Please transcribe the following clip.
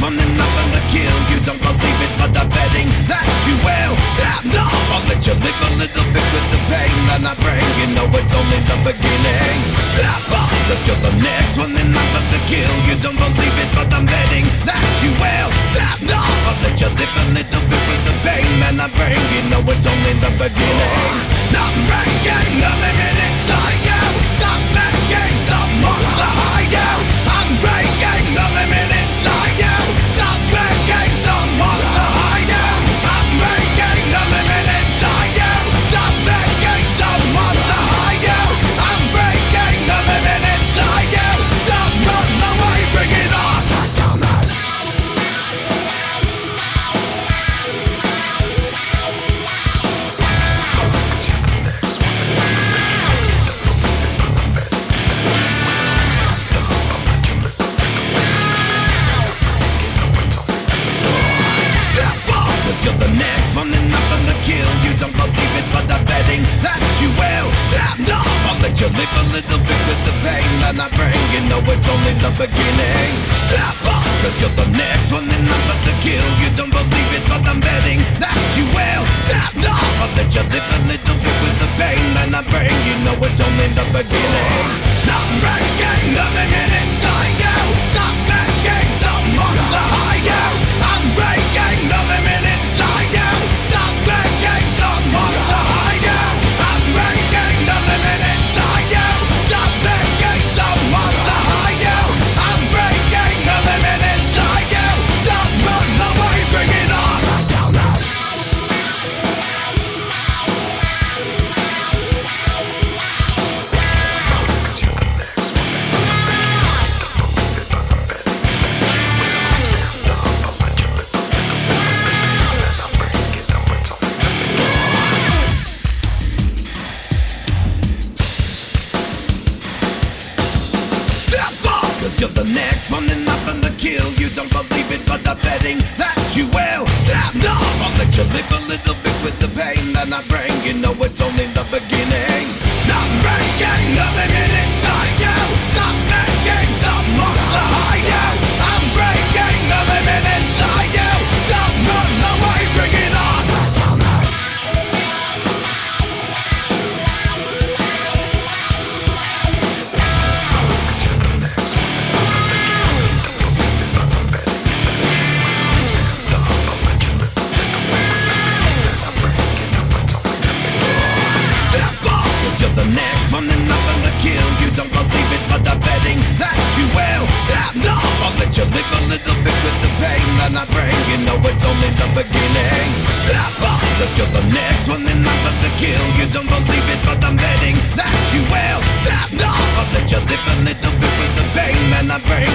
one and nothing to kill You. Don't believe it, but I'm betting that you will. Stand up, I'll let you live a little bit with the pain that I bring. You know it's only the beginning. Step up, cause you're the next one nothing to kill You. Don't believe it, but I'm betting let you live a little bit with the pain that I bring You know it's only the beginning. Step up, cause you're the next one and nothing to kill. You don't believe it, but I'm betting that you will. Stand up, I'll let you live a little bit with the pain that I bring You know it's only the beginning. Not breaking, nothing in next one and nothing to kill You. Don't believe it, but I'm betting that you will. Stand up, I'll let you live a little bit with the pain that I bring. You know it's only the beginning that you will. Stand up, I'll let you live a little bit with the pain. That I bring You know it's only the beginning. Step up, cause you're the next one and nothing to kill. You don't believe it, but I'm betting that you will. Stand up, I'll let you live a little bit with the pain. That I bring